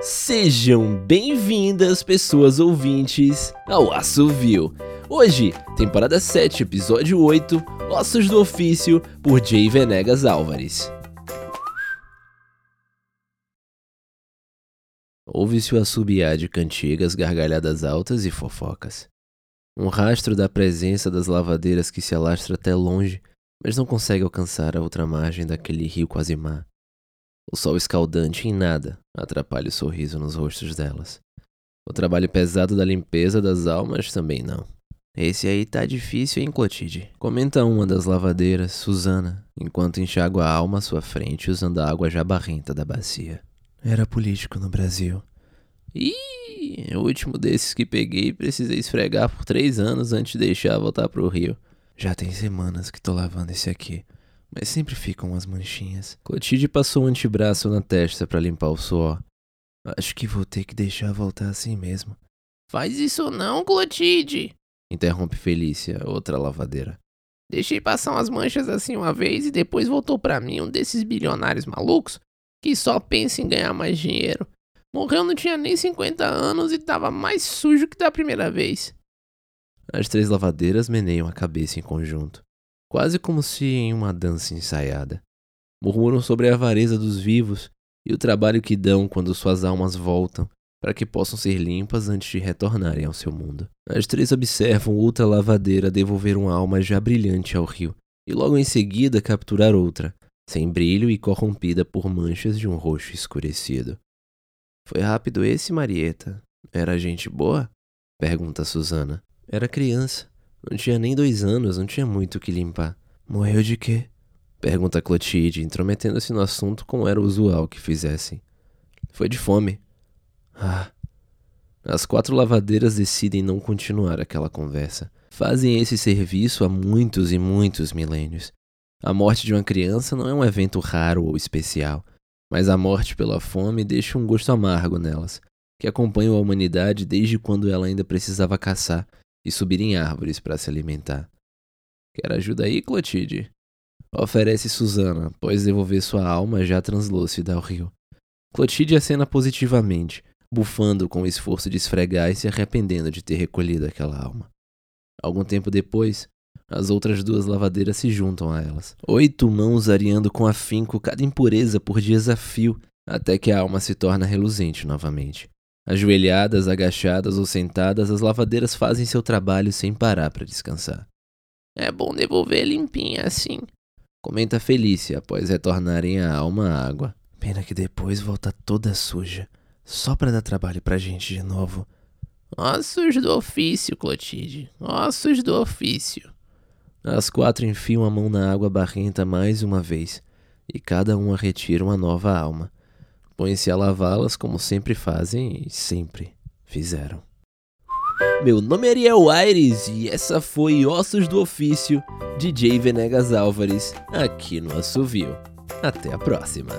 Sejam bem-vindas, pessoas ouvintes, ao Assovio. Hoje, temporada 7, episódio 8, Ossos do Ofício, por Jay Venegas Álvares. Ouve-se o assobiar de cantigas, gargalhadas altas e fofocas. Um rastro da presença das lavadeiras que se alastra até longe, mas não consegue alcançar a outra margem daquele rio quase mar. O sol escaldante em nada atrapalha o sorriso nos rostos delas. O trabalho pesado da limpeza das almas também não. Esse aí tá difícil, hein, Clotilde? Comenta uma das lavadeiras, Susana, enquanto enxágua a alma à sua frente usando a água já barrenta da bacia. Era político no Brasil. Ih, o último desses que peguei precisei esfregar por três anos antes de deixar voltar pro Rio. Já tem semanas que tô lavando esse aqui, mas sempre ficam umas manchinhas. Clotilde passou um antebraço na testa para limpar o suor. Acho que vou ter que deixar voltar assim mesmo. Faz isso não, Clotilde! Interrompe Felícia, outra lavadeira. Deixei passar umas manchas assim uma vez e depois voltou para mim um desses bilionários malucos que só pensa em ganhar mais dinheiro. Morreu não tinha nem 50 anos e tava mais sujo que da primeira vez. As três lavadeiras meneiam a cabeça em conjunto, quase como se em uma dança ensaiada. Murmuram sobre a avareza dos vivos e o trabalho que dão quando suas almas voltam para que possam ser limpas antes de retornarem ao seu mundo. As três observam outra lavadeira devolver uma alma já brilhante ao rio e logo em seguida capturar outra, sem brilho e corrompida por manchas de um roxo escurecido. Foi rápido esse, Marieta? Era gente boa? Pergunta Susana. Era criança. Não tinha nem dois anos, não tinha muito o que limpar. Morreu de quê? Pergunta Clotilde, intrometendo-se no assunto como era usual que fizessem. Foi de fome. Ah. As quatro lavadeiras decidem não continuar aquela conversa. Fazem esse serviço há muitos e muitos milênios. A morte de uma criança não é um evento raro ou especial, mas a morte pela fome deixa um gosto amargo nelas, que acompanham a humanidade desde quando ela ainda precisava caçar e subir em árvores para se alimentar. Quer ajuda aí, Clotilde? Oferece Susana, após devolver sua alma já translúcida ao rio. Clotilde acena positivamente, bufando com o esforço de esfregar e se arrependendo de ter recolhido aquela alma. Algum tempo depois, as outras duas lavadeiras se juntam a elas. Oito mãos areando com afinco cada impureza por desafio, até que a alma se torna reluzente novamente. Ajoelhadas, agachadas ou sentadas, as lavadeiras fazem seu trabalho sem parar para descansar. É bom devolver limpinha assim, comenta Felícia após retornarem a alma à água. Pena que depois volta toda suja, só para dar trabalho pra gente de novo. Ossos do ofício, Clotilde, ossos do ofício. As quatro enfiam a mão na água barrenta mais uma vez, e cada uma retira uma nova alma. Põem-se a lavá-las como sempre fazem e sempre fizeram. Meu nome é Ariel Aires e essa foi Ossos do Ofício, DJ Venegas Álvares, aqui no Assovio. Até a próxima!